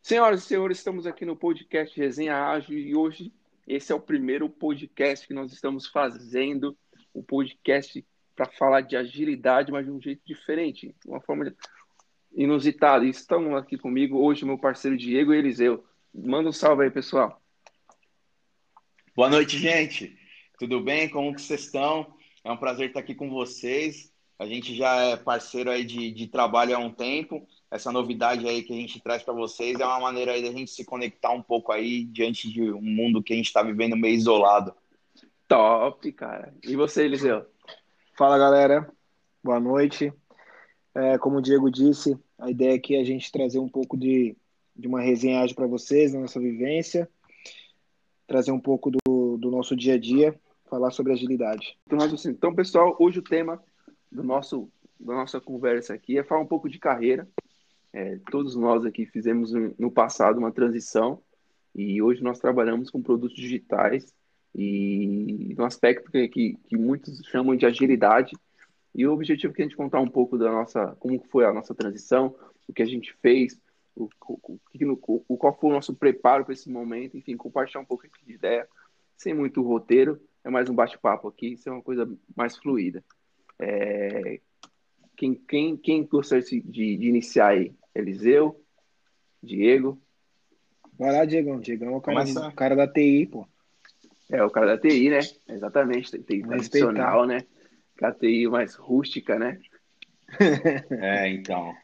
Senhoras e senhores, estamos aqui no podcast Resenha Ágil e hoje esse é o primeiro podcast que nós estamos fazendo, um podcast para falar de agilidade, mas de um jeito diferente, de uma forma inusitada. E estão aqui comigo hoje meu parceiro Diego e Eliseu. Manda um salve aí, pessoal. Boa noite, gente. Tudo bem? Como que vocês estão? É um prazer estar aqui com vocês. A gente já é parceiro aí de, de trabalho há um tempo essa novidade aí que a gente traz para vocês é uma maneira aí da gente se conectar um pouco aí diante de um mundo que a gente está vivendo meio isolado. Top, cara. E você, Eliseu? Fala, galera. Boa noite. É, como o Diego disse, a ideia aqui é a gente trazer um pouco de, de uma resenhagem para vocês, da nossa vivência, trazer um pouco do, do nosso dia a dia, falar sobre agilidade. Então, assim, então, pessoal, hoje o tema do nosso, da nossa conversa aqui é falar um pouco de carreira, é, todos nós aqui fizemos no passado uma transição e hoje nós trabalhamos com produtos digitais e no aspecto que, que, que muitos chamam de agilidade. E o objetivo é que a gente contar um pouco da nossa, como foi a nossa transição, o que a gente fez, o, o, o, qual foi o nosso preparo para esse momento, enfim, compartilhar um pouco de ideia, sem muito roteiro, é mais um bate-papo aqui, isso é uma coisa mais fluida. É, quem, quem, quem gostaria de, de iniciar aí? Eliseu, Diego. Vai lá, Diegão. Diegão é o cara, de, cara da TI, pô. É, o cara da TI, né? Exatamente. TI tradicional, né? A TI mais rústica, né? é, então.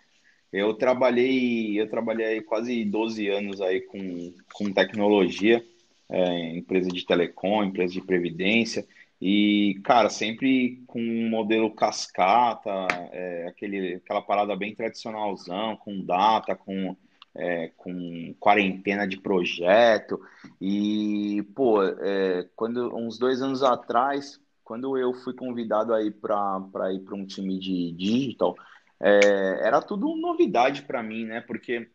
Eu trabalhei, eu trabalhei quase 12 anos aí com, com tecnologia, é, empresa de telecom, empresa de previdência. E, cara, sempre com um modelo cascata, é, aquele, aquela parada bem tradicionalzão, com data, com, é, com quarentena de projeto. E, pô, é, quando, uns dois anos atrás, quando eu fui convidado aí para ir para um time de digital, é, era tudo novidade para mim, né? Porque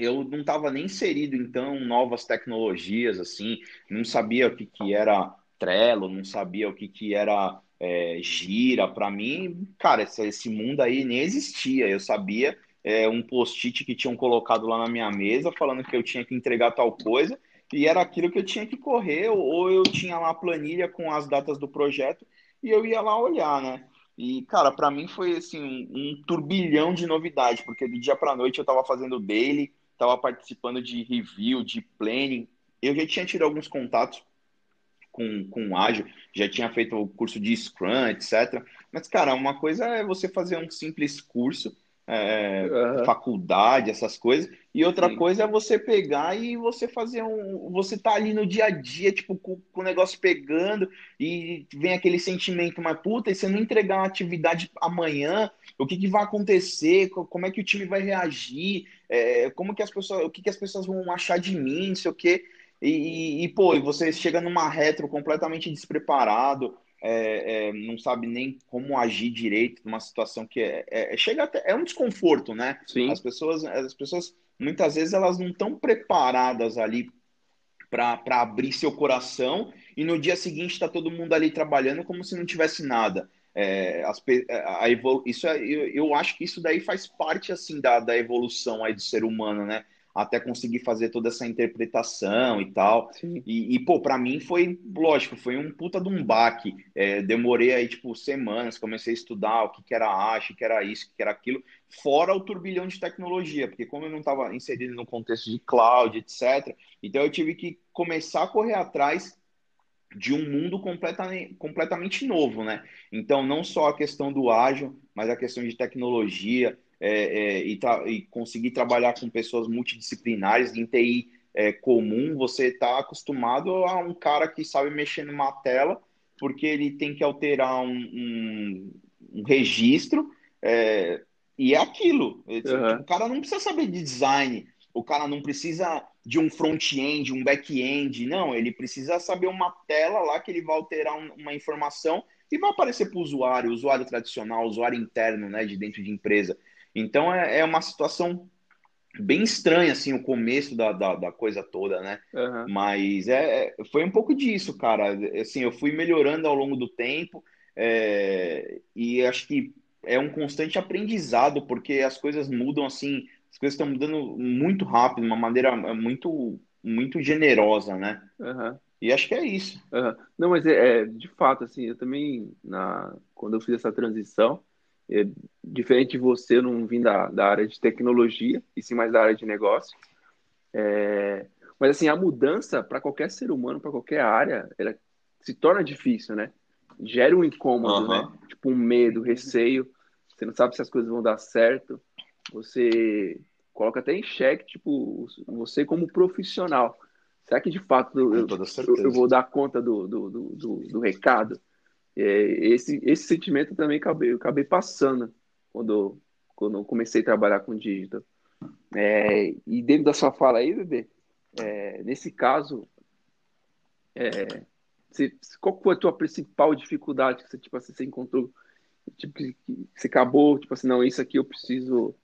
eu não estava nem inserido, então, novas tecnologias, assim, não sabia o que, que era Trello, não sabia o que, que era é, Gira. Para mim, cara, esse, esse, mundo aí nem existia. Eu sabia é, um post-it que tinham colocado lá na minha mesa falando que eu tinha que entregar tal coisa e era aquilo que eu tinha que correr, ou eu tinha lá a planilha com as datas do projeto e eu ia lá olhar, né? E, cara, para mim foi assim um, turbilhão de novidade, porque do dia para noite eu estava fazendo daily, estava participando de review, de planning. Eu já tinha tido alguns contatos com, com ágil, já tinha feito o curso de Scrum, etc. Mas, cara, uma coisa é você fazer um simples curso, é, uhum. faculdade, essas coisas, e outra Sim. coisa é você pegar e você fazer um. Você tá ali no dia a dia, tipo, com, com o negócio pegando, e vem aquele sentimento, mas puta, e você não entregar uma atividade amanhã, o que, que vai acontecer, como é que o time vai reagir, é, como que as pessoas, o que, que as pessoas vão achar de mim, não sei o quê. E, e, pô, e você chega numa retro completamente despreparado, é, é, não sabe nem como agir direito numa situação que é, é, é chega até, é um desconforto, né? Sim. As pessoas, as pessoas muitas vezes elas não estão preparadas ali para abrir seu coração e no dia seguinte está todo mundo ali trabalhando como se não tivesse nada. É, as, a, a isso é, eu, eu acho que isso daí faz parte assim da, da evolução aí do ser humano, né? Até conseguir fazer toda essa interpretação e tal. E, e, pô, para mim foi, lógico, foi um puta de um baque. É, demorei aí, tipo, semanas, comecei a estudar o que, que era ASH, o que era isso, o que era aquilo, fora o turbilhão de tecnologia, porque como eu não estava inserido no contexto de cloud, etc., então eu tive que começar a correr atrás de um mundo completamente, completamente novo, né? Então, não só a questão do ágil, mas a questão de tecnologia, é, é, e, e, conseguir trabalhar com pessoas multidisciplinares em TI é, comum, você está acostumado a um cara que sabe mexer numa tela, porque ele tem que alterar um, um, um registro, é, e é aquilo. Uhum. O cara não precisa saber de design, o cara não precisa de um front-end, um back-end, não, ele precisa saber uma tela lá que ele vai alterar uma informação e vai aparecer para o usuário, usuário tradicional, usuário interno, né, de dentro de empresa. Então é, é uma situação bem estranho, assim, o começo da, da, da coisa toda, né? Aham. Mas é, é, foi um pouco disso, cara. Assim, eu fui melhorando ao longo do tempo, é, e acho que é um constante aprendizado, porque as coisas mudam assim, as coisas estão mudando muito rápido, de uma maneira muito, muito generosa, né? Aham. E acho que é isso. Aham. Não, mas é, é, de fato, assim, eu também, na, quando eu fiz essa transição, é, diferente de você, eu não vim da, da área de tecnologia, e sim mais da área de negócio. É, mas, assim, a mudança para qualquer ser humano, para qualquer área, ela se torna difícil, né? Gera um incômodo, né? Aham. Tipo, um medo, receio. Você não sabe se as coisas vão dar certo. Você coloca até em xeque, tipo, você como profissional. Será que de fato eu, eu, eu vou dar conta do, do, do, do, do recado? É, esse, esse sentimento também acabei, acabei passando quando, quando comecei a trabalhar com digital. É, e dentro da sua fala aí, bebê, é, nesse caso, é, qual foi a tua principal dificuldade que você, tipo, assim, você encontrou? Tipo, que, que você acabou, tipo assim, não, isso aqui eu preciso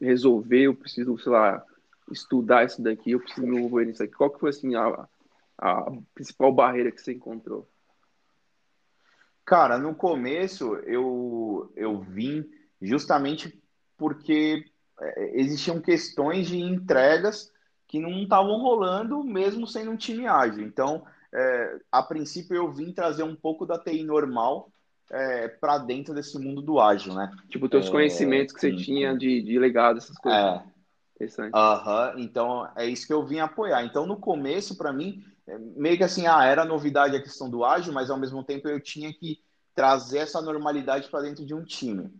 resolver, eu preciso, sei lá, estudar isso daqui, eu preciso me envolver nisso aqui. Qual que foi, assim, a, a principal barreira que você encontrou? Cara, no começo eu, eu vim justamente porque é, existiam questões de entregas que não estavam rolando mesmo sendo um time ágil. Então, é, a princípio eu vim trazer um pouco da TI normal para dentro desse mundo do ágil, né? Tipo, teus É, conhecimentos que você com, tinha de, de legado, essas coisas. é, Interessante. aham, então é isso que eu vim apoiar. Então, no começo, para mim, é, meio que assim, ah, era novidade a questão do ágil, mas ao mesmo tempo eu tinha que trazer essa normalidade para dentro de um time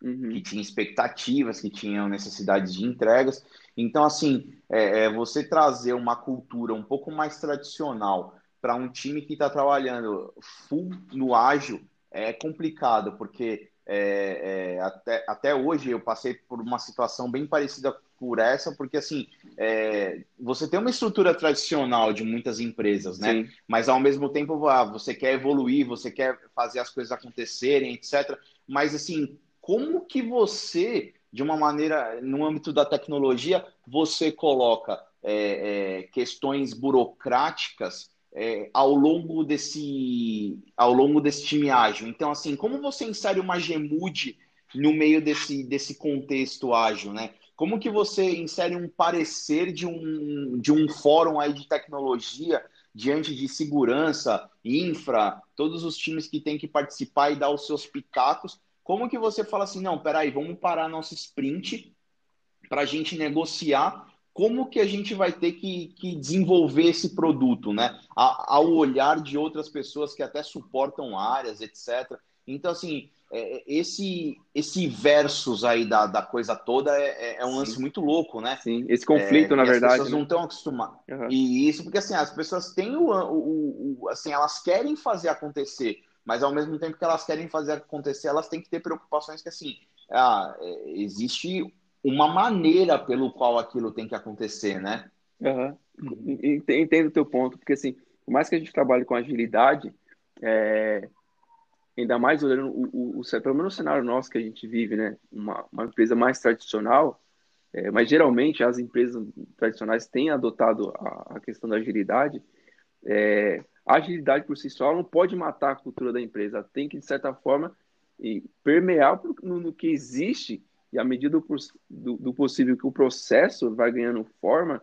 que Uhum. tinha expectativas, que tinham necessidades de entregas. Então, assim, é, é, você trazer uma cultura um pouco mais tradicional para um time que está trabalhando full no ágil é complicado, porque é, é, até, até hoje eu passei por uma situação bem parecida por essa, porque assim, é, você tem uma estrutura tradicional de muitas empresas, né? Sim, Mas ao mesmo tempo, ah, você quer evoluir, você quer fazer as coisas acontecerem, etc. Mas assim, como que você, de uma maneira, no âmbito da tecnologia, você coloca é, é, questões burocráticas é, ao longo desse, ao longo desse time ágil? Então, assim, como você insere uma Gmood no meio desse, desse contexto ágil, né? Como que você insere um parecer de um, de um fórum aí de tecnologia diante de segurança, infra, todos os times que têm que participar e dar os seus pitacos? Como que você fala assim, não, peraí, vamos parar nosso sprint para a gente negociar como que a gente vai ter que, que desenvolver esse produto, né? A- Ao olhar de outras pessoas que até suportam áreas, etc. Então, assim, esse esse versus aí da, da coisa toda é, é- é um lance sim, muito louco, né? sim. Esse É, conflito, na que as verdade, pessoas né? não estão acostumadas. Aham. E isso porque assim, as pessoas têm o, o, o- assim, elas querem fazer acontecer, mas ao mesmo tempo que elas querem fazer acontecer, elas têm que ter preocupações que assim, ah, é, existe uma maneira pelo qual aquilo tem que acontecer, né? Uhum. Ent- Entendo o teu ponto, porque assim, por mais que a gente trabalhe com agilidade, é, ainda mais olhando o, o, o, pelo menos o cenário nosso que a gente vive, né? Uma, uma empresa mais tradicional, é, mas geralmente as empresas tradicionais têm adotado a, a questão da agilidade. É, a agilidade por si só não pode matar a cultura da empresa, tem que, de certa forma, permear no, no que existe e à medida do, do, do possível que o processo vai ganhando forma,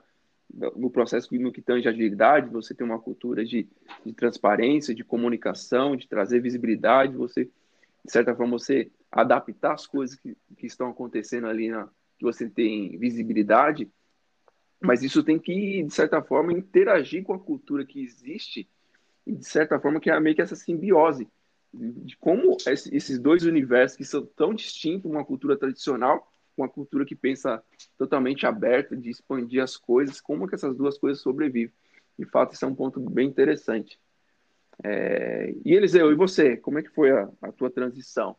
no processo no que tange agilidade, você tem uma cultura de, de, transparência, de comunicação, de trazer visibilidade, você, de certa forma, você adaptar as coisas que, que estão acontecendo ali, na, que você tem visibilidade, mas isso tem que, de certa forma, interagir com a cultura que existe e, de certa forma, que é meio que essa simbiose de como esses dois universos que são tão distintos, uma cultura tradicional, uma cultura que pensa totalmente aberta, de expandir as coisas, como que essas duas coisas sobrevivem. De fato, isso é um ponto bem interessante. É... E Eliseu, e você? Como é que foi a, a tua transição?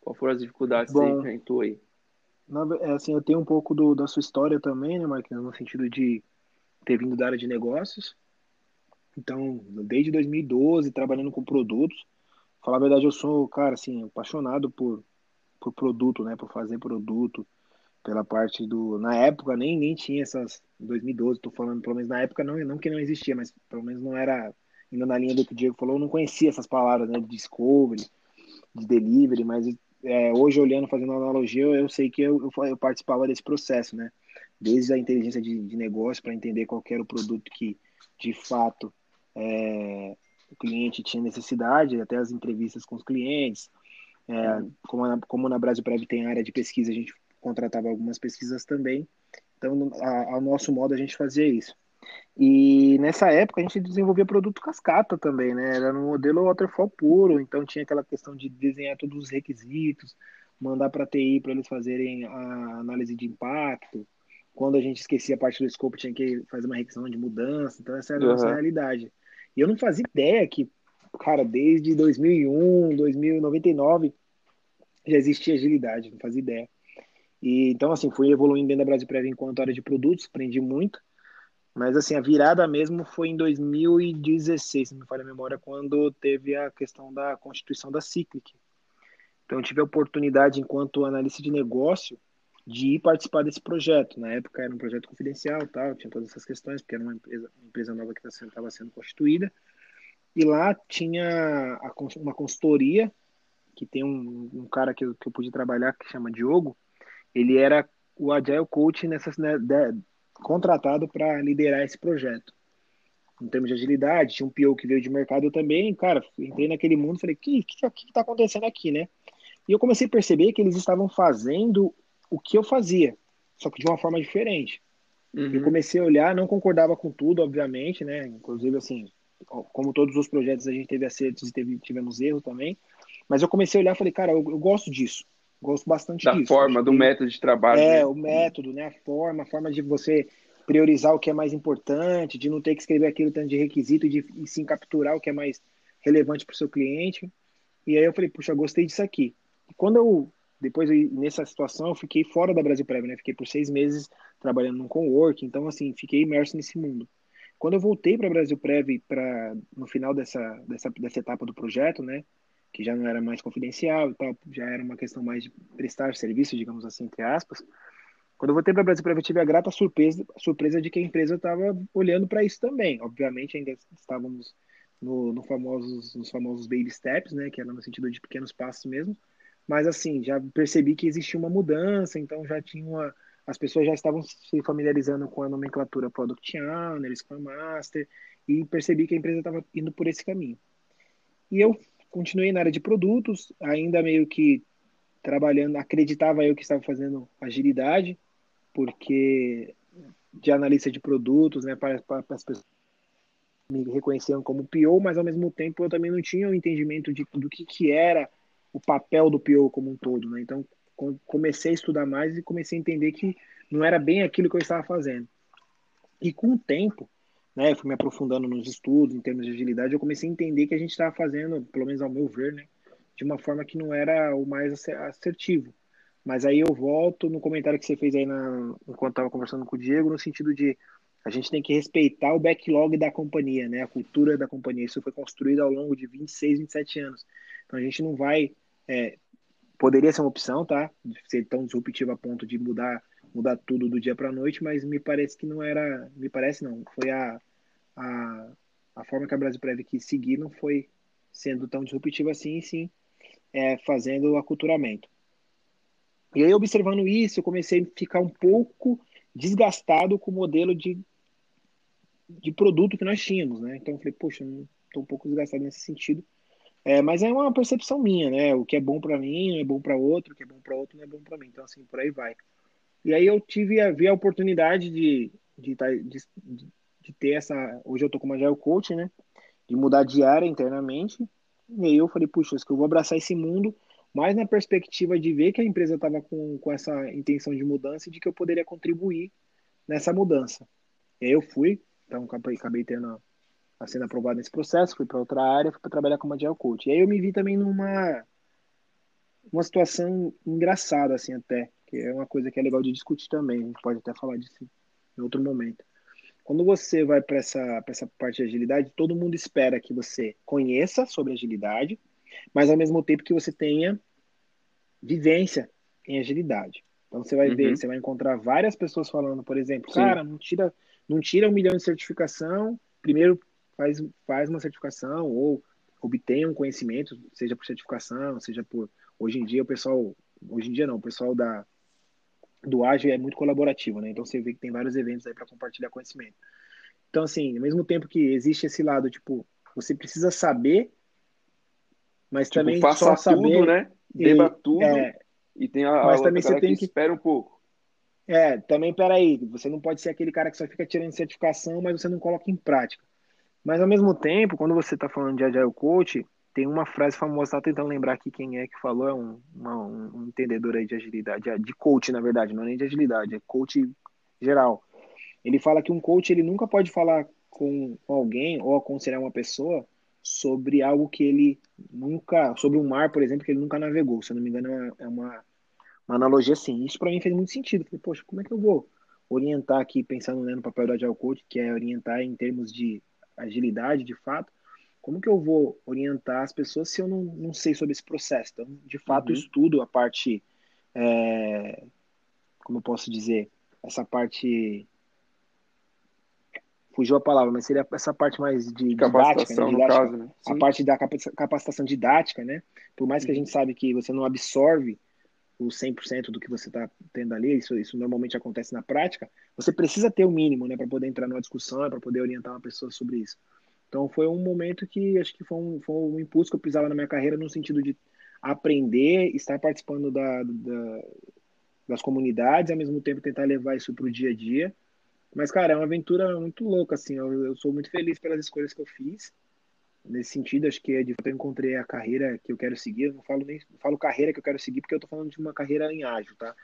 Quais foram as dificuldades Bom, que você enfrentou aí? Na, assim, eu tenho um pouco do, da sua história também, né, Marquinhos, no sentido de ter vindo da área de negócios. Então, desde 2012, trabalhando com produtos. Falar a verdade, eu sou, cara, assim, apaixonado por, por produto, né, por fazer produto. pela parte do. Na época nem, nem tinha essas. 2012, tô falando, pelo menos na época não, não que não existia, mas pelo menos não era. Ainda na linha do que o Diego falou, eu não conhecia essas palavras, né? De discovery, de delivery, mas é, hoje olhando, fazendo analogia, eu, eu sei que eu, eu, eu, participava desse processo, né? Desde a inteligência de, de negócio para entender qual era o produto que de fato é, o cliente tinha necessidade, até as entrevistas com os clientes. É, como, na, como na Brasil Prev tem área de pesquisa, a gente contratava algumas pesquisas também. Então, ao nosso modo, a gente fazia isso. E nessa época a gente desenvolvia produto cascata também, né? Era no modelo waterfall puro, então tinha aquela questão de desenhar todos os requisitos, mandar para a TI para eles fazerem a análise de impacto. Quando a gente esquecia a parte do scope, tinha que fazer uma requisição de mudança. Então essa era a nossa realidade. E eu não fazia ideia que, cara, desde 2001, 2099 já existia agilidade, não fazia ideia. E então assim, fui evoluindo dentro da Brasil Prev enquanto área de produtos, aprendi muito. Mas assim, a virada mesmo foi em 2016, se me falha a memória, quando teve a questão da constituição da Cyclic. Então eu tive a oportunidade, enquanto analista de negócio, de ir participar desse projeto. Na época era um projeto confidencial, tal, tinha todas essas questões, porque era uma empresa, uma empresa nova que estava sendo constituída. E lá tinha uma consultoria, que tem um, um cara que eu, que eu pude trabalhar, que chama Diogo. Ele era o Agile Coach nessas, né, contratado para liderar esse projeto. Em termos de agilidade, tinha um PO que veio de mercado eu também, cara, entrei naquele mundo, falei, o que, que, que tá acontecendo aqui, né? E eu comecei a perceber que eles estavam fazendo o que eu fazia, só que de uma forma diferente. Uhum. Eu comecei a olhar, não concordava com tudo, obviamente, né? Inclusive, assim, como todos os projetos, a gente teve acertos e teve, tivemos erros também. Mas eu comecei a olhar e falei, cara, eu, eu gosto disso. Gosto bastante da disso. Da forma, do método de trabalho. É, né? o método, né? A forma, a forma de você priorizar o que é mais importante, de não ter que escrever aquilo tanto de requisito, de e sim capturar o que é mais relevante para o seu cliente. E aí eu falei, puxa, gostei disso aqui. E quando eu, depois nessa situação, eu fiquei fora da Brasil Prev, né? Fiquei por seis meses trabalhando num cowork, então assim, fiquei imerso nesse mundo. Quando eu voltei para Brasil Prev, para no final dessa, dessa, dessa etapa do projeto, né? que já não era mais confidencial e tal, já era uma questão mais de prestar serviço, digamos assim, entre aspas. Quando eu voltei para Brasil eu tive a grata surpresa, surpresa de que a empresa estava olhando para isso também. Obviamente, ainda estávamos no, no, famosos, nos famosos baby steps, né, que era no sentido de pequenos passos mesmo. Mas, assim, já percebi que existia uma mudança, então já tinha uma. As pessoas já estavam se familiarizando com a nomenclatura Product Owner, Scrum Master, e percebi que a empresa estava indo por esse caminho. E eu continuei na área de produtos, ainda meio que trabalhando, acreditava eu que estava fazendo agilidade, porque de analista de produtos, né, para, para, para as pessoas me reconheciam como PO, mas ao mesmo tempo eu também não tinha o um entendimento de, do que, que era o papel do PO como um todo, né? Então comecei a estudar mais e comecei a entender que não era bem aquilo que eu estava fazendo. E com o tempo, né, eu fui me aprofundando nos estudos, em termos de agilidade, eu comecei a entender que a gente estava fazendo, pelo menos ao meu ver, né, de uma forma que não era o mais assertivo. Mas aí eu volto no comentário que você fez aí na, enquanto estava conversando com o Diego, no sentido de a gente tem que respeitar o backlog da companhia, né, a cultura da companhia. Isso foi construído ao longo de 26, 27 anos. Então a gente não vai. É, poderia ser uma opção, tá? Ser tão disruptivo a ponto de mudar mudar tudo do dia para a noite, mas me parece que não era, me parece não, foi a, a, a forma que a Brasil Prev quis seguir não foi sendo tão disruptiva assim, sim, é, fazendo o aculturamento. E aí, observando isso, eu comecei a ficar um pouco desgastado com o modelo de, de produto que nós tínhamos, né? Então, eu falei, poxa, estou um pouco desgastado nesse sentido. É, mas é uma percepção minha, né? O que é bom para mim é bom para outro, o que é bom para outro não é bom para mim. Então, assim, por aí vai. E aí eu tive a ver a oportunidade de, de, tá, de, de ter essa. Hoje eu tô como Agile Coach, né? De mudar de área internamente. E aí eu falei, puxa, acho que eu vou abraçar esse mundo, mais na perspectiva de ver que a empresa estava com, com essa intenção de mudança e de que eu poderia contribuir nessa mudança. E aí eu fui, então acabei, acabei tendo sendo aprovado nesse processo, fui para outra área, fui para trabalhar como Agile Coach. E aí eu me vi também numa uma situação engraçada, assim, até que é uma coisa que é legal de discutir também. A gente pode até falar disso em outro momento. Quando você vai para essa, essa parte de agilidade, todo mundo espera que você conheça sobre agilidade, mas ao mesmo tempo que você tenha vivência em agilidade. Então você vai uhum. ver, você vai encontrar várias pessoas falando, por exemplo, Sim. cara, não tira, não tira um milhão de certificação, primeiro faz, faz uma certificação ou obtenha um conhecimento, seja por certificação, seja por. Hoje em dia o pessoal. Hoje em dia não, o pessoal da, do ágil é muito colaborativo, né? Então você vê que tem vários eventos aí para compartilhar conhecimento. Então, assim, ao mesmo tempo que existe esse lado, tipo, você precisa saber, mas tipo, também faça só saber, tudo, né? Beba tudo é, e tem a, mas a também você tem que, que espera um pouco. É, também peraí, você não pode ser aquele cara que só fica tirando certificação, mas você não coloca em prática. Mas ao mesmo tempo, quando você está falando de Agile Coach, tem uma frase famosa, tá tentando lembrar aqui quem é que falou, é um, uma, um entendedor aí de agilidade, de coach, na verdade, não é nem de agilidade, é coach geral. Ele fala que um coach ele nunca pode falar com alguém ou aconselhar uma pessoa sobre algo que ele nunca, sobre um mar, por exemplo, que ele nunca navegou. Se eu não me engano, é uma, uma analogia assim. Isso para mim fez muito sentido. Falei, poxa, como é que eu vou orientar aqui, pensando né, no papel do Agile Coach, que é orientar em termos de agilidade, de fato, como que eu vou orientar as pessoas se eu não, não sei sobre esse processo? Então, de fato, uhum. estudo a parte, é, como eu posso dizer, essa parte fugiu a palavra, mas seria essa parte mais de didática, né? didática caso, né? a parte da capacitação didática, né? Por mais que a gente sabe que você não absorve o 100% do que você está tendo ali, isso, isso normalmente acontece na prática, você precisa ter o mínimo, né, para poder entrar numa discussão, para poder orientar uma pessoa sobre isso. Então foi um momento que acho que foi um, foi um impulso que eu precisava na minha carreira no sentido de aprender, estar participando da, da das comunidades, ao mesmo tempo tentar levar isso para o dia a dia. Mas, cara, é uma aventura muito louca, assim. Eu, eu, sou muito feliz pelas escolhas que eu fiz. Nesse sentido, acho que é de eu encontrei a carreira que eu quero seguir. Eu não falo nem não falo carreira que eu quero seguir, porque eu tô falando de uma carreira em ágil, tá?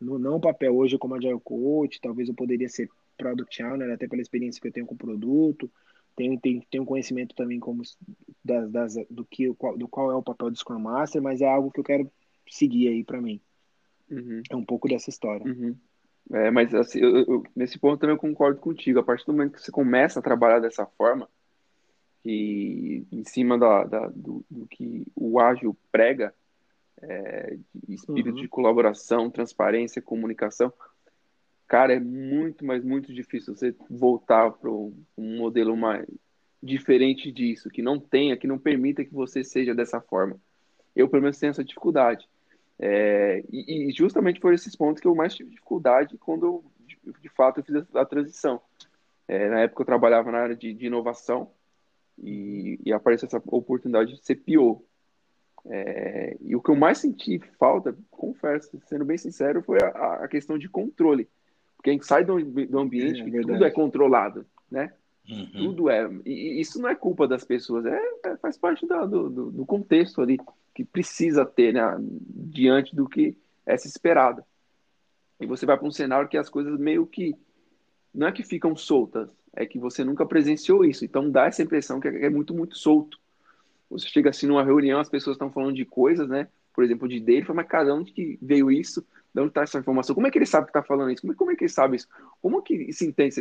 No, não papel hoje como Agile Coach, talvez eu poderia ser Product Owner, até pela experiência que eu tenho com o produto tenho, tenho, tenho conhecimento também como das, das, do, que, do qual é o papel do Scrum Master, mas é algo que eu quero seguir aí para mim. Uhum. É um pouco dessa história. Uhum. É, mas assim, eu, eu, nesse ponto também eu concordo contigo. A partir do momento que você começa a trabalhar dessa forma, que em cima da, da do, do, que o ágil prega, é, de espírito uhum. de colaboração, transparência, comunicação, cara, é muito, mas muito difícil você voltar para um modelo mais diferente disso, que não tenha, que não permita que você seja dessa forma. Eu, pelo menos, tenho essa dificuldade. É, e, e, justamente por esses pontos que eu mais tive dificuldade quando, eu, de, de fato, eu fiz a, a transição. É, na época, eu trabalhava na área de, de inovação e, e, apareceu essa oportunidade de ser PO. É, e o que eu mais senti falta, confesso, sendo bem sincero, foi a, a questão de controle porque a gente sai do, do ambiente é, que tudo é controlado, né? Uhum. Tudo é. E isso não é culpa das pessoas, é, é faz parte da, do, do, contexto ali que precisa ter, né? Diante do que é se esperado. E você vai para um cenário que as coisas meio que. Não é que ficam soltas, é que você nunca presenciou isso. Então dá essa impressão que é, é muito, muito solto. Você chega assim numa reunião, as pessoas estão falando de coisas, né? Por exemplo, de dele, mas cada onde que veio isso? de onde está essa informação? Como é que ele sabe que está falando isso? Como, como, é que ele sabe isso? Como que se entende?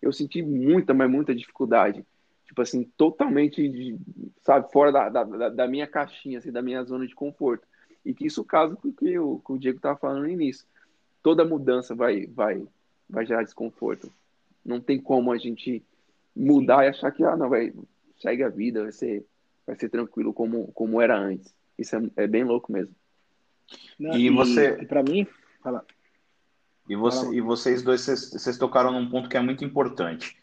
Eu senti muita, mas muita dificuldade. Tipo assim, totalmente, sabe, fora da, da, da, minha caixinha, assim, da minha zona de conforto. E que isso caso com o, que o Diego estava falando no início. Toda mudança vai, vai, vai gerar desconforto. Não tem como a gente mudar e achar que, ah, não, vai, segue a vida, vai ser, vai ser tranquilo como, como era antes. Isso é, é bem louco mesmo. Não, e, e você. Para mim, fala. E, você, fala. e vocês dois, vocês, tocaram num ponto que é muito importante.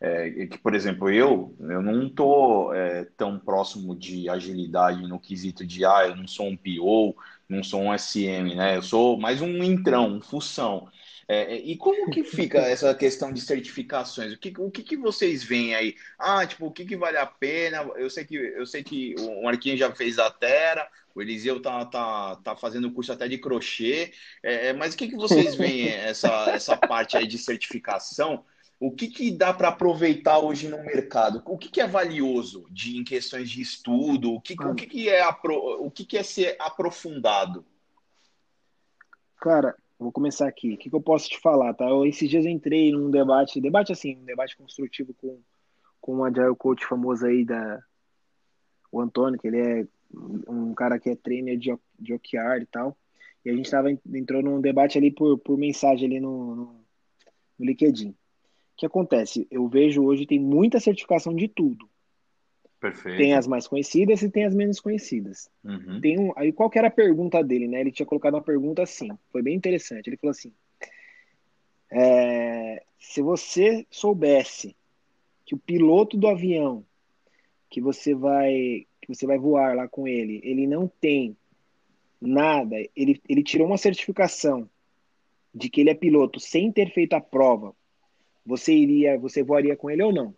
É, que, por exemplo, eu, eu não estou é, tão próximo de agilidade no quesito de, ah, eu não sou um PO, não sou um SM, né? Eu sou mais um entrão, um função. É, é, e como que fica essa questão de certificações? O que, o que, que vocês veem aí? Ah, tipo, o que, que vale a pena? Eu sei que eu sei que o Marquinhos já fez a Terra, o Eliseu tá, tá, tá fazendo curso até de crochê, é, é mas o que, que vocês veem essa, essa parte aí de certificação? O que, que dá para aproveitar hoje no mercado? O que, que é valioso de, em questões de estudo? O que, o que, que, é, o que, que é ser aprofundado? Cara, vou começar aqui. O que, que eu posso te falar, tá? Eu, esses dias eu entrei num debate, debate assim, um debate construtivo com, com um agile coach famoso aí da o Antônio, que ele é um cara que é trainer de, de OKR e tal. E a gente tava, entrou num debate ali por, por mensagem ali no, no, no LinkedIn. O que acontece? Eu vejo hoje tem muita certificação de tudo. Perfeito. Tem as mais conhecidas e tem as menos conhecidas. Uhum. Tem um, aí qual que era a pergunta dele, né? Ele tinha colocado uma pergunta assim, foi bem interessante. Ele falou assim: é, se você soubesse que o piloto do avião que você vai que você vai voar lá com ele, ele não tem nada, ele, ele tirou uma certificação de que ele é piloto sem ter feito a prova, você iria, você voaria com ele ou não?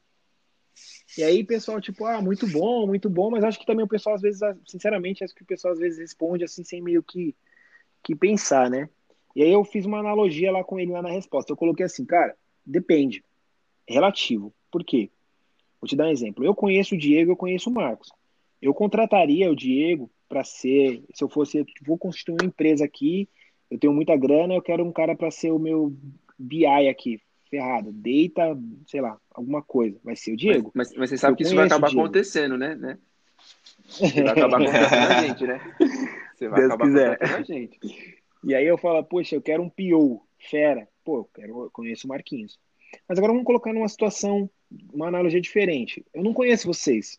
E aí, pessoal, tipo, ah, muito bom, muito bom, mas acho que também o pessoal às vezes, sinceramente, acho que o pessoal às vezes responde assim sem meio que, que pensar, né? E aí eu fiz uma analogia lá com ele lá na resposta. Eu coloquei assim, cara, depende. É relativo. Por quê? Vou te dar um exemplo. Eu conheço o Diego, eu conheço o Marcos. Eu contrataria o Diego para ser, se eu fosse, vou constituir uma empresa aqui, eu tenho muita grana, eu quero um cara para ser o meu BI aqui, ferrado, deita, sei lá, alguma coisa. Vai ser o Diego. Mas, mas, mas você sabe eu que isso vai acabar acontecendo, né? né? Vai acabar acontecendo a gente, né? Você vai Deus acabar quiser. acontecendo a gente. E aí eu falo, poxa, eu quero um PO, fera. Pô, eu, quero, eu conheço o Marquinhos. Mas agora vamos colocar numa situação, uma analogia diferente. Eu não conheço vocês.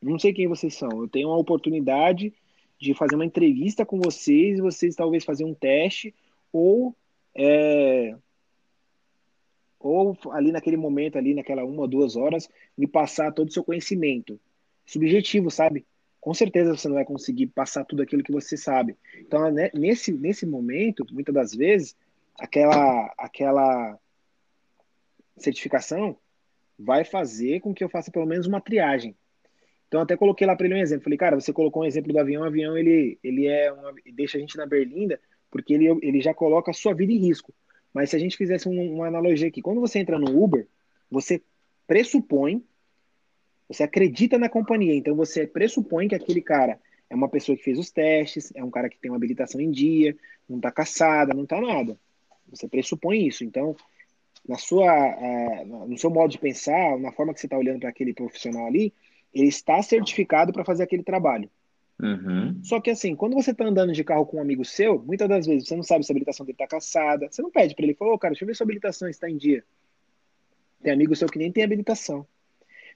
Não sei quem vocês são. Eu tenho uma oportunidade de fazer uma entrevista com vocês, e vocês talvez fazer um teste, ou é, ou ali naquele momento, ali naquela uma ou duas horas, me passar todo o seu conhecimento. Subjetivo, sabe? Com certeza você não vai conseguir passar tudo aquilo que você sabe. Então, né, nesse, nesse momento, muitas das vezes, aquela, aquela certificação vai fazer com que eu faça pelo menos uma triagem. Então, até coloquei lá para ele um exemplo. Falei, cara, você colocou um exemplo do avião. O avião, ele, ele é uma, deixa a gente na berlinda porque ele, ele já coloca a sua vida em risco. Mas se a gente fizesse um, uma analogia aqui, quando você entra no Uber, você pressupõe, você acredita na companhia, então você pressupõe que aquele cara é uma pessoa que fez os testes, é um cara que tem uma habilitação em dia, não está caçada, não está nada. Você pressupõe isso. Então, na sua, no seu modo de pensar, na forma que você está olhando para aquele profissional ali, ele está certificado para fazer aquele trabalho. Uhum. Só que assim, quando você tá andando de carro com um amigo seu, muitas das vezes você não sabe se a habilitação dele tá caçada. Você não pede para ele, falou, oh, cara, deixa eu ver se a habilitação está em dia. Tem amigo seu que nem tem habilitação.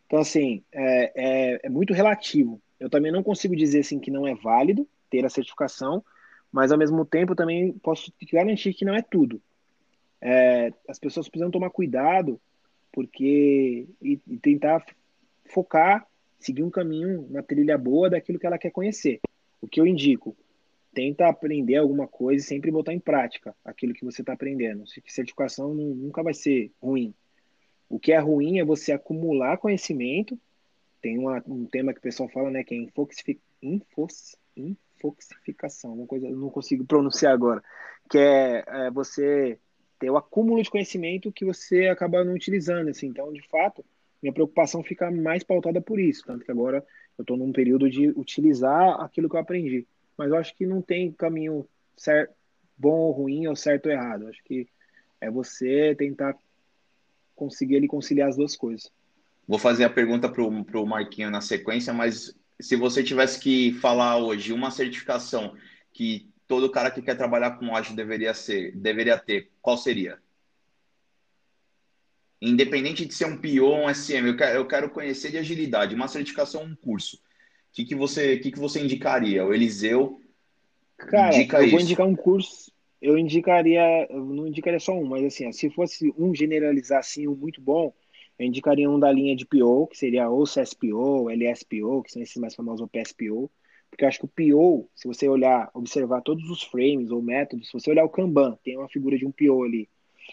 Então, assim, é, é, é, muito relativo. Eu também não consigo dizer assim que não é válido ter a certificação, mas ao mesmo tempo também posso garantir que não é tudo. É, as pessoas precisam tomar cuidado porque e, e tentar focar seguir um caminho, uma trilha boa daquilo que ela quer conhecer. O que eu indico, tenta aprender alguma coisa e sempre botar em prática aquilo que você está aprendendo. Certificação nunca vai ser ruim. O que é ruim é você acumular conhecimento. Tem uma, um tema que o pessoal fala, né, que é infoxificação, infoxificação, uma coisa eu não consigo pronunciar agora, que é, é, você ter o acúmulo de conhecimento que você acaba não utilizando, assim. Então, de fato, minha preocupação fica mais pautada por isso, tanto que agora eu estou num período de utilizar aquilo que eu aprendi. Mas eu acho que não tem caminho certo, bom ou ruim, ou certo ou errado. Eu acho que é você tentar conseguir ele conciliar as duas coisas. Vou fazer a pergunta para o Marquinho na sequência, mas se você tivesse que falar hoje uma certificação que todo cara que quer trabalhar com ágil deveria ser, deveria ter, qual seria? Independente de ser um PO ou um SM, eu quero, eu quero conhecer de agilidade, uma certificação, um curso. O que, que, você, que, que você indicaria? O Eliseu Cara, indica eu isso. vou indicar um curso. Eu indicaria, eu não indicaria só um, mas assim, se fosse um generalizar assim, um muito bom, eu indicaria um da linha de PO, que seria ou CSPO, LSPO, que são esses mais famosos, ou PSPO, porque eu acho que o PO, se você olhar, observar todos os frames ou métodos, se você olhar o Kanban, tem uma figura de um PO ali.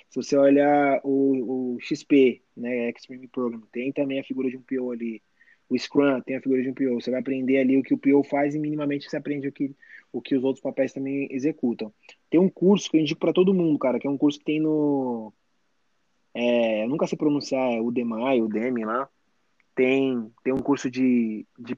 Se você olhar o, o XP, né, Extreme Program, tem também a figura de um PO ali. O Scrum tem a figura de um PO. Você vai aprender ali o que o PO faz e minimamente você aprende o que, o que os outros papéis também executam. Tem um curso que eu indico para todo mundo, cara, que é um curso que tem no. É, nunca sei pronunciar, é o Demi lá. Tem, tem um curso de, de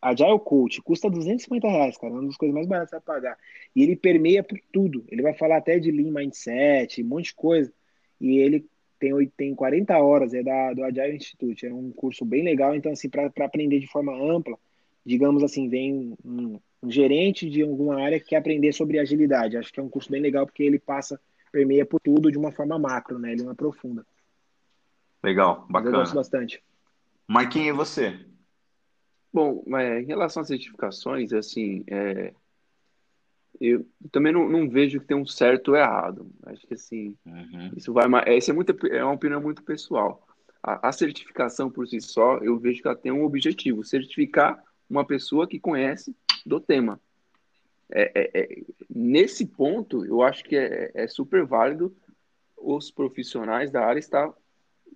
Agile Coach custa 250 reais, cara. É uma das coisas mais baratas a pagar. E ele permeia por tudo. Ele vai falar até de Lean Mindset, um monte de coisa. E ele tem, tem 40 horas, é da, do Agile Institute. É um curso bem legal. Então, assim, para aprender de forma ampla, digamos assim, vem um, um gerente de alguma área que quer aprender sobre agilidade. Acho que é um curso bem legal porque ele passa, permeia por tudo de uma forma macro, né? Ele não aprofunda. Legal, bacana. Eu gosto bastante. Marquinhos, e você? Bom, é, em relação às certificações, assim, é, eu também não, não, vejo que tem um certo ou errado. Acho que assim, uhum. isso vai, essa é, muito, é uma opinião muito pessoal. A, a, certificação por si só, eu vejo que ela tem um objetivo: certificar uma pessoa que conhece do tema. É, é, é nesse ponto, eu acho que é, é, super válido os profissionais da área estar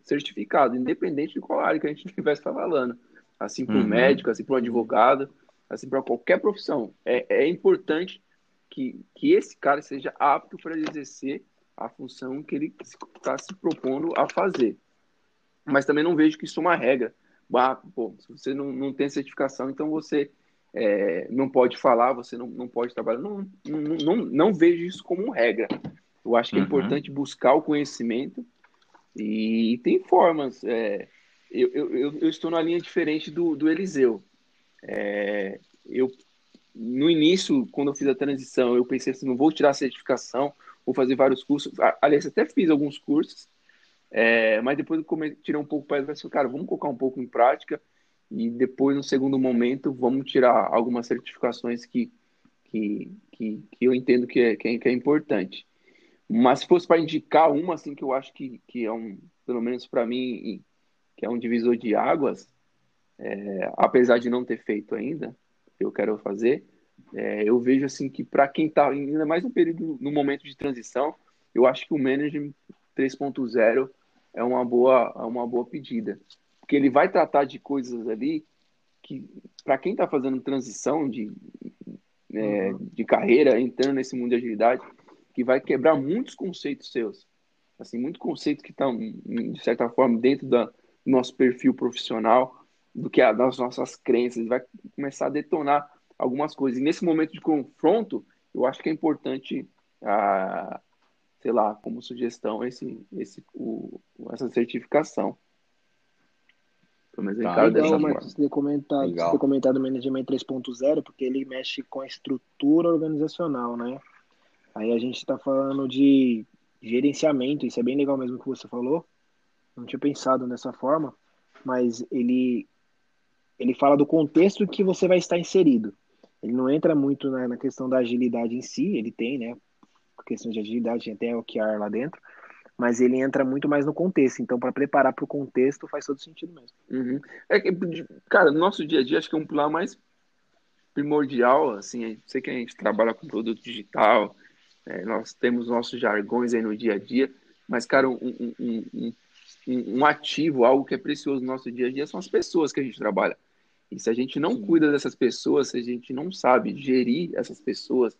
certificados, independente de qual área que a gente estivesse falando. Assim para o uhum. médico, assim para o advogado, assim para qualquer profissão. É, é importante que, que esse cara seja apto para exercer a função que ele está se propondo a fazer. Mas também não vejo que isso é uma regra. Ah, pô, se você não, não tem certificação, então você é, não pode falar, você não, não pode trabalhar. Não, não, não, não vejo isso como regra. Eu acho que é uhum. importante buscar o conhecimento e tem formas. É, eu, eu, eu, estou na linha diferente do, do Eliseu. É, eu no início, quando eu fiz a transição, eu pensei assim, não vou tirar a certificação, vou fazer vários cursos. Aliás, até fiz alguns cursos, é, mas depois eu tirei um pouco para ele, falei, cara, vamos colocar um pouco em prática e depois, no segundo momento, vamos tirar algumas certificações que, que, que, que eu entendo que é, que é, que é importante. Mas se fosse para indicar uma, assim, que eu acho que, que é um, pelo menos para mim, que é um divisor de águas, é, apesar de não ter feito ainda, eu quero fazer. É, eu vejo assim que para quem está ainda mais no período, no momento de transição, eu acho que o Management 3.0 é uma boa, é uma boa pedida, porque ele vai tratar de coisas ali que para quem está fazendo transição de, é, uhum. de carreira, entrando nesse mundo de agilidade, que vai quebrar muitos conceitos seus, assim, muitos conceitos que estão de certa forma dentro da, nosso perfil profissional do que as nossas crenças, vai começar a detonar algumas coisas. E nesse momento de confronto, eu acho que é importante, ah, sei lá, como sugestão, esse, esse, o, essa certificação. Pelo menos tá, legal, Marcos, ter comentado, legal. ter comentado o Management 3.0, porque ele mexe com a estrutura organizacional, né? Aí a gente está falando de gerenciamento, isso é bem legal mesmo que você falou. Não tinha pensado dessa forma, mas ele ele fala do contexto que você vai estar inserido. Ele não entra muito na, na questão da agilidade em si, ele tem, né? Questão de agilidade, tem até o QR lá dentro, mas ele entra muito mais no contexto. Então, para preparar para o contexto, faz todo sentido mesmo. Uhum. É que, cara, no nosso dia a dia, acho que é um pilar mais primordial, assim, sei que a gente trabalha com produto digital, é, nós temos nossos jargões aí no dia a dia, mas, cara, um, um, um, um, ativo, algo que é precioso no nosso dia a dia, são as pessoas que a gente trabalha. E se a gente não cuida dessas pessoas, se a gente não sabe gerir essas pessoas,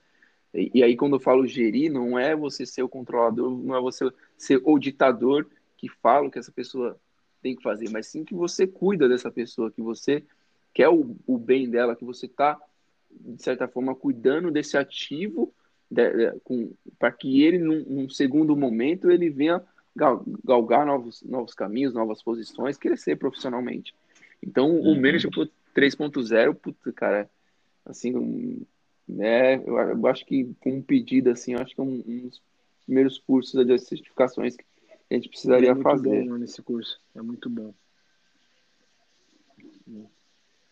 e, e, aí quando eu falo gerir, não é você ser o controlador, não é você ser o ditador que fala o que essa pessoa tem que fazer, mas sim que você cuida dessa pessoa, que você quer o, o bem dela, que você está, de certa forma, cuidando desse ativo para que ele, num, num segundo momento, ele venha galgar novos, novos caminhos, novas posições, crescer profissionalmente. Então, uhum. o Management 3.0, puta, cara, assim, né, eu, eu, acho que com um pedido, assim, eu acho que é um, um dos primeiros cursos de certificações que a gente precisaria é fazer. Bom nesse curso, é muito bom.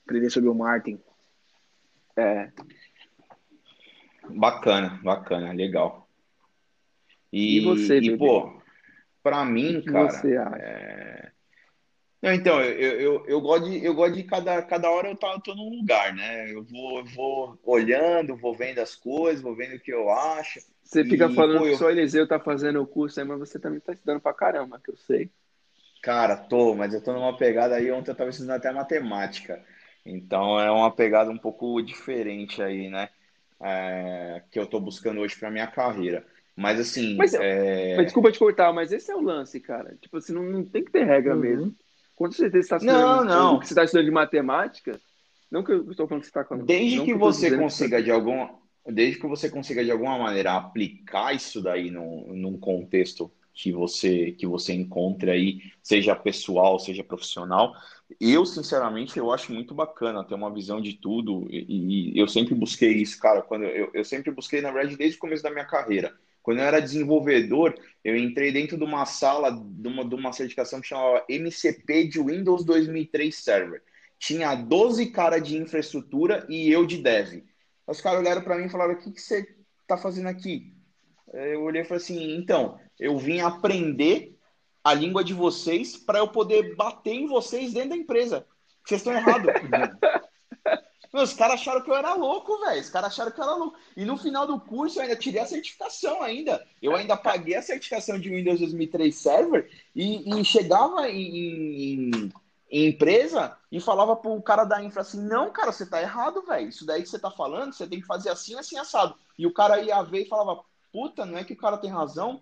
Aprender sobre o Martin. É. Bacana, bacana, legal. E, e você, e, pô, para mim, que cara. Você acha? É... Não, então, eu, eu, eu, gosto de, eu gosto de cada, cada hora eu tô, eu tô num lugar, né? Eu vou, eu vou olhando, vou vendo as coisas, vou vendo o que eu acho. Você e, fica falando pô, que só o Eliseu tá fazendo o curso aí, mas você também tá estudando pra caramba, que eu sei. Cara, tô, mas eu tô numa pegada aí, ontem eu tava estudando até matemática. Então é uma pegada um pouco diferente aí, né? É, que eu tô buscando hoje pra minha carreira. Mas assim. Mas, é... mas, desculpa te cortar, mas esse é o lance, cara. Tipo assim, não, não tem que ter regra uhum. mesmo. Quando você está estudando, não, não. que você está estudando de matemática, não que eu estou falando que você está com Desde que, que você consiga que... de alguma. Desde que você consiga de alguma maneira aplicar isso daí num, num contexto que você que você encontre aí, seja pessoal, seja profissional, eu, sinceramente, eu acho muito bacana ter uma visão de tudo e, e eu sempre busquei isso, cara. Quando eu, eu sempre busquei, na verdade, desde o começo da minha carreira. Quando eu era desenvolvedor, eu entrei dentro de uma sala de uma, de uma certificação que chamava MCP de Windows 2003 Server. Tinha 12 caras de infraestrutura e eu de dev. Os caras olharam para mim e falaram: O que, que você está fazendo aqui? Eu olhei e falei assim: Então, eu vim aprender a língua de vocês para eu poder bater em vocês dentro da empresa. Vocês estão errados. Meu, os caras acharam que eu era louco, velho. Os caras acharam que eu era louco. E no final do curso eu ainda tirei a certificação ainda. Eu ainda paguei a certificação de Windows 2003 Server e, e chegava em, em, em, empresa e falava pro cara da infra assim, não, cara, você tá errado, velho. Isso daí que você tá falando, você tem que fazer assim, assim, assado. E o cara ia ver e falava, puta, não é que o cara tem razão?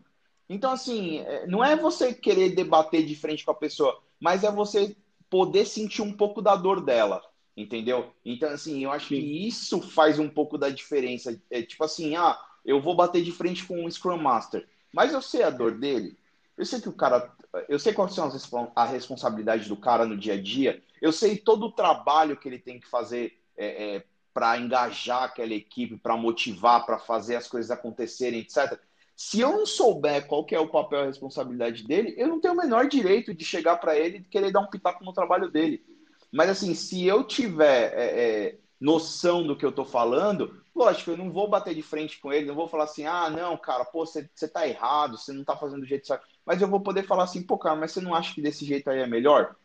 Então, assim, é, não é você querer debater de frente com a pessoa, mas é você poder sentir um pouco da dor dela, entendeu? Então, assim, eu acho Sim. que isso faz um pouco da diferença. É tipo assim, ah, eu vou bater de frente com um Scrum Master, mas eu sei a dor dele, eu sei que o cara, eu sei quais são as a responsabilidade do cara no dia a dia, eu sei todo o trabalho que ele tem que fazer é, é, para engajar aquela equipe, para motivar, para fazer as coisas acontecerem, etc. Se eu não souber qual é o papel e a responsabilidade dele, eu não tenho o menor direito de chegar para ele e querer dar um pitaco no trabalho dele. Mas assim, se eu tiver é, é, noção do que eu estou falando, lógico, eu não vou bater de frente com ele, não vou falar assim, ah, não, cara, pô, você está errado, você não está fazendo do jeito certo. Mas eu vou poder falar assim, pô, cara, mas você não acha que desse jeito aí é melhor?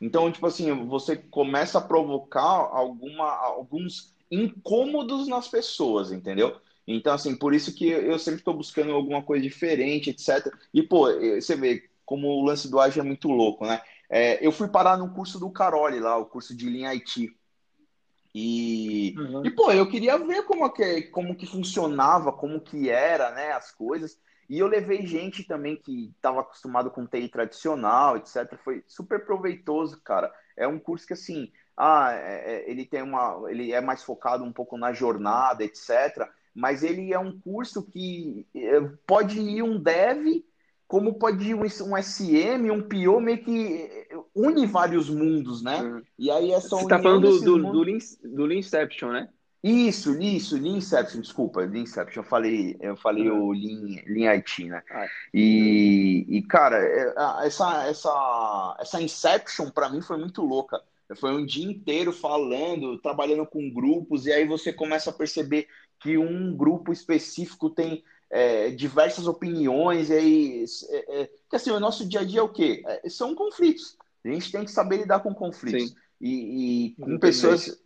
Então, tipo assim, você começa a provocar alguma, alguns incômodos nas pessoas, entendeu? Então, assim, por isso que eu sempre estou buscando alguma coisa diferente, etc. E, pô, você vê como o lance do ágil é muito louco, né? É, eu fui parar no curso do Caroli lá, o curso de linha IT. E, uhum. e pô, eu queria ver como que, como que funcionava, como que era, né, as coisas. E eu levei gente também que estava acostumado com TI tradicional, etc. Foi super proveitoso, cara. É um curso que, assim, ah, é, é ele tem uma. Ele é mais focado um pouco na jornada, etc mas ele é um curso que é, pode ir um dev, como pode um, um SM, um PO, meio que une vários mundos, né? Uhum. E aí é só Você está falando do, do, do, Lean, do Leanception, né? Isso, isso, Leanception, desculpa, Leanception, eu falei, eu falei uhum. o Lean, Lean IT, né? Ah, e, e, cara, é, essa, essa, essa Inception para mim foi muito louca. Foi um dia inteiro falando, trabalhando com grupos, e aí você começa a perceber que um grupo específico tem é, diversas opiniões, e aí. É, é, que assim, o nosso dia a dia é o quê? É, são conflitos. A gente tem que saber lidar com conflitos. E, e, com pessoas,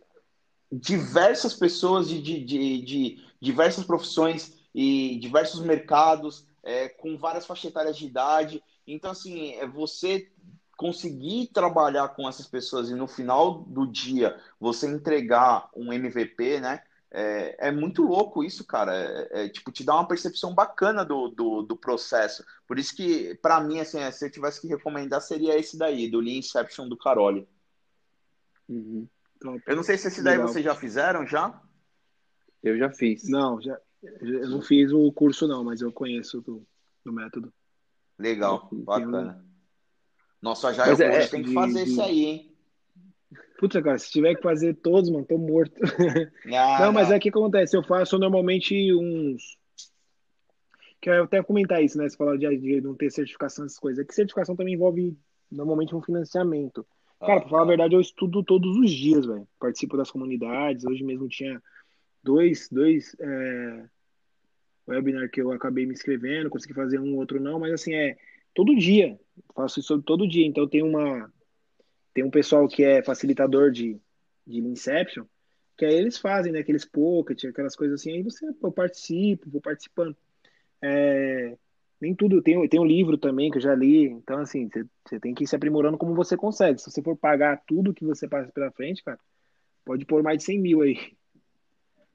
diversas pessoas de, de, de, de, diversas profissões e diversos mercados, é, com várias faixas etárias de idade. Então, assim, é você conseguir trabalhar com essas pessoas e no final do dia você entregar um MVP, né? É, é muito louco isso, cara. É, é, tipo, te dá uma percepção bacana do, do, do processo. Por isso que, para mim, assim, é, se eu tivesse que recomendar, seria esse daí, do Lean Inception do Caroli. Uhum. Eu não sei se esse daí Legal. vocês já fizeram, já? Eu já fiz. Não, já, eu não fiz o curso, não, mas eu conheço do, do método. Legal, bacana. Nossa, já eu é, tem que fazer de, isso aí, hein? Putz, cara, se tiver que fazer todos, mano, tô morto. Ah, não, mas é que acontece, eu faço normalmente uns. Que eu até comentar isso, né? Você falou de, de não ter certificação, essas coisas. É que certificação também envolve normalmente um financiamento. Cara, ah, pra falar a verdade, eu estudo todos os dias, velho. Participo das comunidades. Hoje mesmo tinha dois, dois é, webinar que eu acabei me inscrevendo, consegui fazer um, outro não, mas assim, é todo dia. Faço isso todo dia. Então tem uma tem um pessoal que é facilitador de, de Inception, que aí eles fazem, né, aqueles pocket, aquelas coisas assim, aí você, eu participo, vou participando. É, nem tudo, tem, tem um livro também que eu já li, então assim, você, tem que ir se aprimorando como você consegue. Se você for pagar tudo que você passa pela frente, cara, pode pôr mais de 100 mil aí.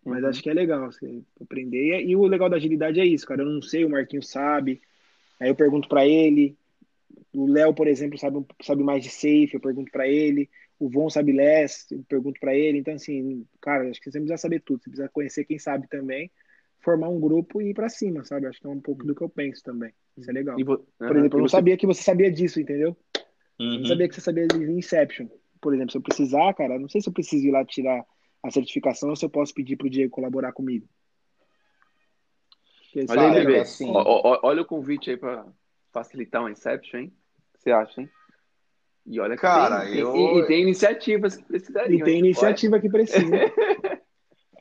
Mas uhum. acho que é legal você aprender. E, e, o legal da agilidade é isso, cara. Eu não sei, o Marquinho sabe. Aí eu pergunto para ele, o Léo, por exemplo, sabe, sabe mais de safe, eu pergunto para ele. O Von sabe less, eu pergunto para ele. Então, assim, cara, acho que você precisa saber tudo. Você precisa conhecer quem sabe também, formar um grupo e ir para cima, sabe? Acho que é um pouco do que eu penso também. Isso é legal. Por exemplo, eu não sabia que você sabia disso, entendeu? Uhum. Eu não sabia que você sabia de Inception. Por exemplo, se eu precisar, cara, não sei se eu preciso ir lá tirar a certificação ou se eu posso pedir para o Diego colaborar comigo. Olha, aí, bebê, assim... olha o convite aí para facilitar o Inception, hein? Que você acha, hein? E olha, cara, tem, eu... e, e, tem iniciativas que precisariam. E tem iniciativa pode. que precisa.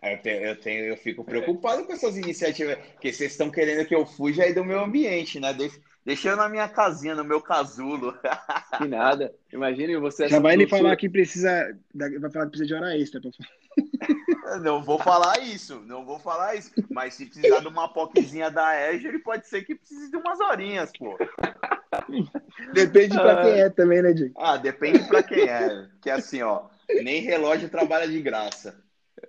Eu, tenho, eu, tenho, eu fico preocupado com essas iniciativas, porque vocês estão querendo que eu fuja aí do meu ambiente, né? Deixa, deixa eu na minha casinha, no meu casulo. Que nada. Imagine você. Já vai ele falar que precisa. Vai falar que precisa de hora extra. Não vou falar isso, não vou falar isso. Mas se precisar de uma POCzinha da Edge, ele pode ser que precise de umas horinhas, pô. Depende pra quem é também, né, Diego? Ah, depende pra quem é. Que é assim, ó, nem relógio trabalha de graça.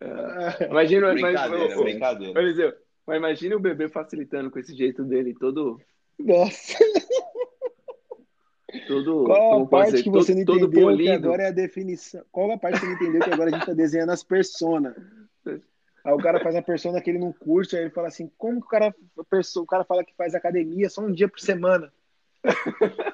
Uh, imagina, brincadeira, mas, brincadeira. mas imagine o bebê facilitando com esse jeito dele, todo. Nossa! Todo, Qual a parte dizer, que você todo, não entendeu que agora é a definição? Qual a parte que você não entendeu que agora a gente está desenhando as personas? Aí o cara faz a persona que ele não curte, aí ele fala assim, como que o cara, o cara fala que faz academia só um dia por semana?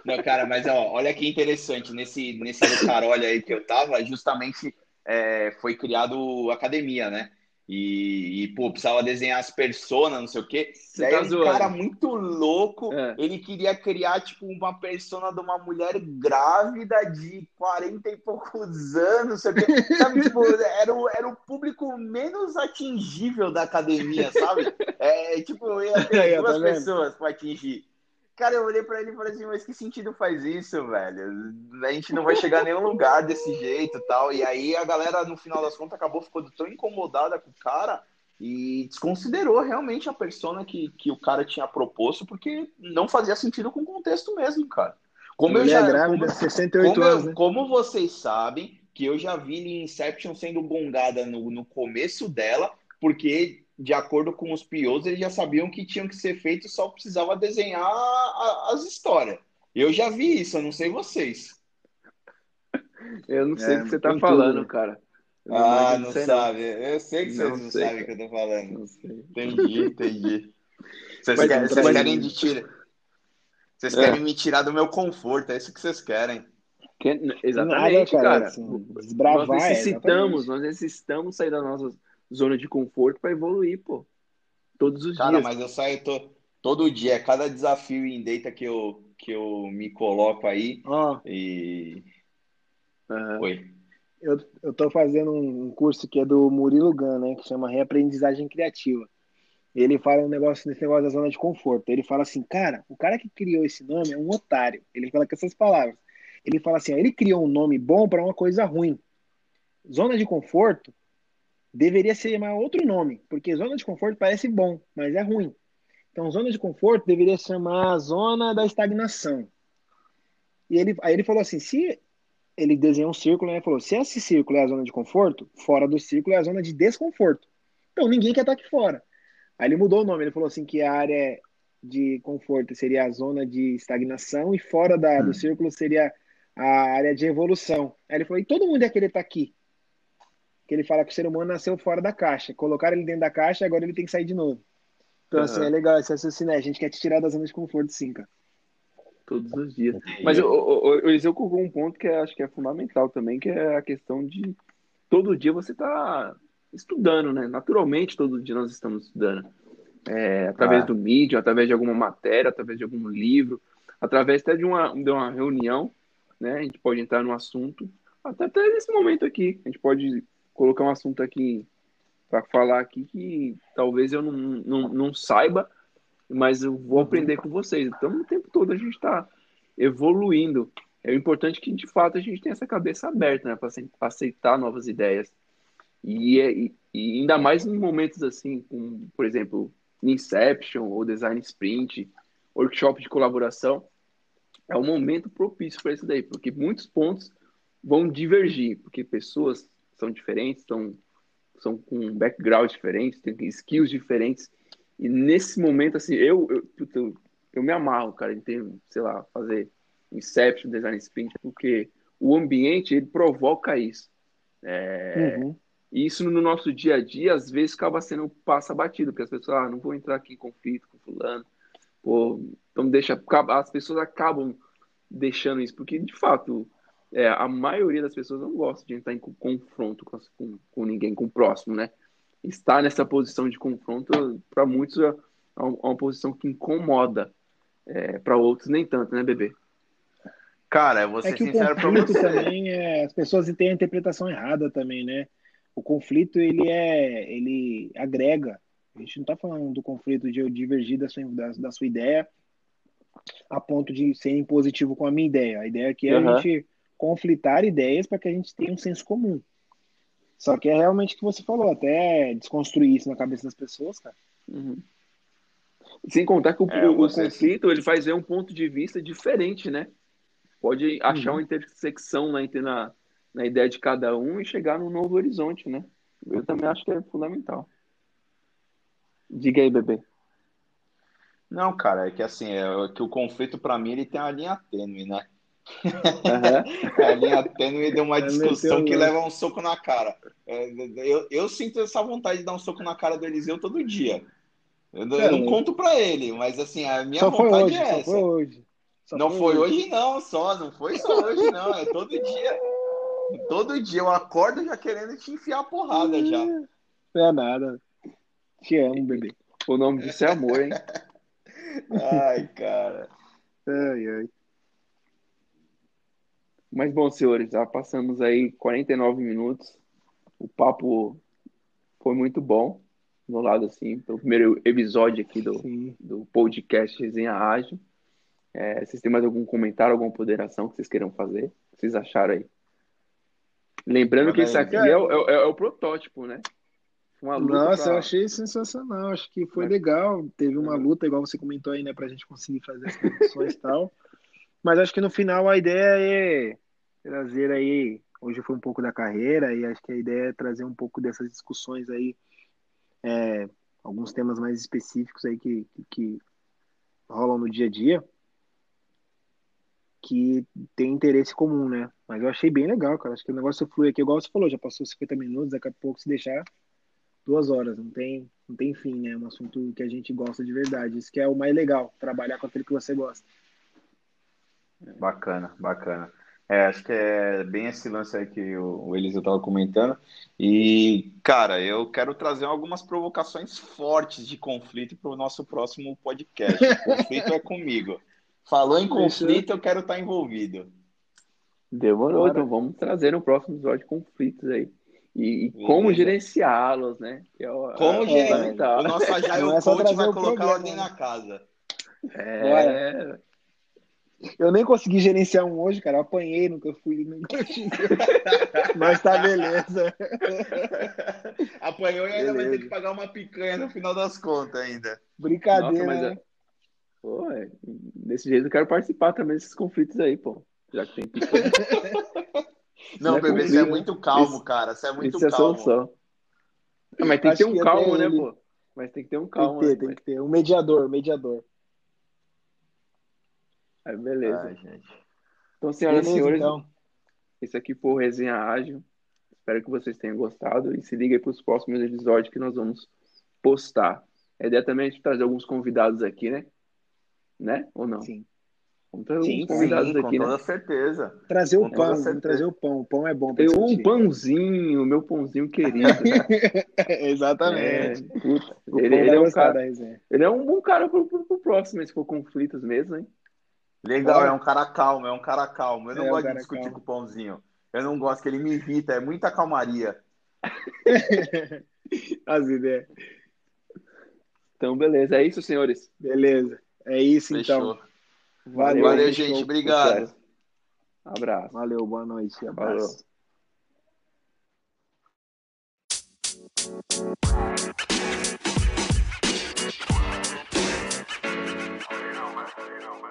Não, cara, mas ó, olha que interessante, nesse, nesse carolho aí que eu tava, justamente é, foi criado academia, né? E, e, pô, precisava desenhar as personas, não sei o quê. Você Daí tá um cara muito louco, é. ele queria criar, tipo, uma persona de uma mulher grávida de 40 e poucos anos, não sei o quê. Sabe, tipo, era o, era o público menos atingível da academia, sabe? É, tipo, ia ter duas tá pessoas para atingir. Cara, eu olhei pra ele e falei assim, mas que sentido faz isso, velho? A gente não vai chegar a nenhum lugar desse jeito e tal. E aí a galera, no final das contas, acabou ficando tão incomodada com o cara e desconsiderou realmente a persona que, que o cara tinha proposto, porque não fazia sentido com o contexto mesmo, cara. Como eu já grávida, como, 68 como, anos, né? como vocês sabem, que eu já vi Inception sendo bongada no, no começo dela, porque de acordo com os POs, eles já sabiam que tinham que ser feitos, só precisava desenhar a, as histórias. Eu já vi isso, eu não sei vocês. Eu não sei o é, que você tá falando, tudo. cara. Eu ah, não, sabe. Não. Eu sei que não vocês não sei, sabem o que eu tô falando. Não sei. Entendi, entendi. Vocês, querem, vocês querem de tira... Vocês é. querem me tirar do meu conforto, é isso que vocês querem. Que... Exatamente, Nada, cara. cara. Assim, desbravar, nós necessitamos, nós necessitamos sair da nossa zona de conforto para evoluir, pô. Todos os Cara, dias. Cara, mas eu saio to, todo dia, cada desafio em data que eu, que eu me coloco aí. Oh. E. Uhum. Oi. Eu, eu tô fazendo um curso que é do Murilo Gun, né? Que chama Reaprendizagem Criativa. Ele fala um negócio nesse negócio da zona de conforto. Ele fala assim, cara, o cara que criou esse nome é um otário. Ele fala com essas palavras. Ele fala assim, ó, ele criou um nome bom para uma coisa ruim. Zona de conforto deveria ser chamar outro nome, porque zona de conforto parece bom, mas é ruim. Então, zona de conforto deveria chamar zona da estagnação. E ele, aí ele falou assim: se ele desenhou um círculo, né, ele falou: se esse círculo é a zona de conforto, fora do círculo é a zona de desconforto. Então, ninguém quer estar aqui fora. Aí ele mudou o nome, ele falou assim: que a área de conforto seria a zona de estagnação e fora da, hum. do círculo seria a área de evolução. Aí ele falou: e todo mundo ia querer estar aqui que ele fala que o ser humano nasceu fora da caixa. Colocaram ele dentro da caixa e agora ele tem que sair de novo. Então, uhum. assim, é legal esse raciocínio. A gente quer te tirar da zona de conforto, sim, cara. Todos os dias. Mas o, o, o Eliseu colocou um ponto que acho que é fundamental também, que é a questão de todo dia você tá estudando, né? Naturalmente, todo dia nós estamos estudando. É, através ah. do mídia, através de alguma matéria, através de algum livro, através até de uma, de uma reunião, né? A gente pode entrar no assunto, até, até nesse momento aqui. A gente pode colocar um assunto aqui para falar aqui que talvez eu não, não, não saiba, mas eu vou uhum. aprender com vocês. Então, o tempo todo a gente está evoluindo. É importante que, de fato, a gente tenha essa cabeça aberta né, para aceitar novas ideias. E, é, e, e, ainda mais em momentos assim, como, por exemplo, Inception ou Design Sprint, workshop de colaboração, é um momento propício para isso daí, porque muitos pontos vão divergir, porque pessoas são diferentes, são, são com background diferentes, têm skills diferentes. E nesse momento, assim, eu, eu, eu, eu me amarro, cara, em ter, sei lá, fazer Inception, Design Sprint, porque o ambiente, ele provoca isso. É, uhum. E isso no nosso dia a dia, às vezes, acaba sendo passa batido, porque as pessoas, ah, não vou entrar aqui em conflito com fulano, pô, então deixa, as pessoas acabam deixando isso, porque de fato é, a maioria das pessoas não gosta de entrar em confronto com, com, com ninguém, com o próximo, né? Estar nessa posição de confronto, para muitos, é, é uma posição que incomoda. É, para outros, nem tanto, né, bebê? Cara, eu vou ser é que sincero para você. também é, as pessoas têm a interpretação errada também, né? O conflito ele é, ele agrega. A gente não está falando do conflito de eu divergir da sua, da, da, sua ideia a ponto de ser impositivo com a minha ideia. A ideia aqui é uhum. a gente conflitar ideias para que a gente tenha um senso comum. Só que é realmente o que você falou, até desconstruir isso na cabeça das pessoas, cara. Uhum. Sem contar que o, é, o conflito ele faz ver um ponto de vista diferente, né? Pode achar uhum. uma intersecção na, na, na ideia de cada um e chegar num novo horizonte, né? Eu também acho que é fundamental. Diga aí, bebê. Não, cara, é que assim, é que o conflito para mim ele tem uma linha tênue, né? Uhum. a linha tênue deu uma é discussão que leva um soco na cara. É, eu, eu sinto essa vontade de dar um soco na cara do Eliseu todo dia. Eu, eu não conto para ele, mas assim, a minha vontade hoje, é essa. Foi hoje. Só não foi, foi hoje. hoje. não, só, não foi só hoje não, é todo dia. Todo dia eu acordo já querendo te enfiar a porrada já. Não é nada. Te amo, bebê. O nome disso é amor, hein? ai, cara. Ai, ai. Mas bom, senhores, já passamos aí 49 minutos. O papo foi muito bom no lado assim, pelo primeiro episódio aqui do, do podcast Resenha Ágil. É, vocês têm mais algum comentário, alguma ponderação que vocês queiram fazer? O que vocês acharam aí? Lembrando que esse aqui é, é, é, é, o protótipo, né? Nossa, pra... eu achei sensacional. Acho que foi Mas... legal. Teve uma luta, igual você comentou aí, né? Pra gente conseguir fazer as condições e tal. Mas acho que no final a ideia é trazer aí. Hoje foi um pouco da carreira, e acho que a ideia é trazer um pouco dessas discussões aí. É, alguns temas mais específicos aí que, que, que rolam no dia a dia que tem interesse comum, né? Mas eu achei bem legal, cara. Acho que o negócio flui aqui, igual você falou, já passou 50 minutos, daqui a pouco se deixar duas horas, não tem, não tem fim, né? É um assunto que a gente gosta de verdade. Isso que é o mais legal, trabalhar com aquilo que você gosta. Bacana, bacana. É, acho que é bem esse lance aí que o, o Eliseu estava comentando. E, cara, eu quero trazer algumas provocações fortes de conflito para o nosso próximo podcast. O conflito é comigo. Falou em conflito, eu quero estar envolvido. Demorou, então vamos trazer no próximo episódio conflitos aí. E, e como gerenciá-los, né? Que é o, como é, gerenciar? O nosso Agile é Coach vai colocar ordem na casa. É. Eu nem consegui gerenciar um hoje, cara. Eu apanhei, nunca fui. Nunca Mas tá beleza. Apanhou e ainda beleza. vai ter que pagar uma picanha no final das contas ainda. Brincadeira, Nossa, né? Pô, é, desse jeito eu quero participar também desses conflitos aí, pô. Já que tem que. Não, bebê, você é muito calmo, isso, cara. Você é muito isso calmo. É solução. Não, mas tem que ter um calmo, né, ele... pô? Mas tem que ter um calmo. Tem que ter, né, tem que ter. Um mediador, um mediador. Aí, beleza. Ai, gente. Então, senhoras e senhores, então. esse aqui foi o Resenha Ágil. Espero que vocês tenham gostado e se liguem para os próximos episódios que nós vamos postar. A ideia também é de trazer alguns convidados aqui, né? né? Ou não? Sim. Vamos trazer sim, convidados sim, aqui, com né? toda certeza. Trazer o pão, vamos trazer o pão. O pão é bom. Tem um pãozinho, meu pãozinho querido. Exatamente. É, puta, ele, ele é um cara, ele é um bom cara pro, pro, pro próximo, se for conflitos mesmo, hein? Legal, então, é. um cara calmo, é um cara calmo. Eu não é gosto de é discutir calmo. com o Pãozinho. Eu não gosto, que ele me irrita, é muita calmaria. As ideias. Então, beleza. É isso, senhores? Beleza. É isso, então. Fechou. então. Valeu, Valeu gente. Obrigado. Abraço. Valeu, boa noite. Abraço. Valeu.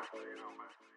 I'll let you know, man.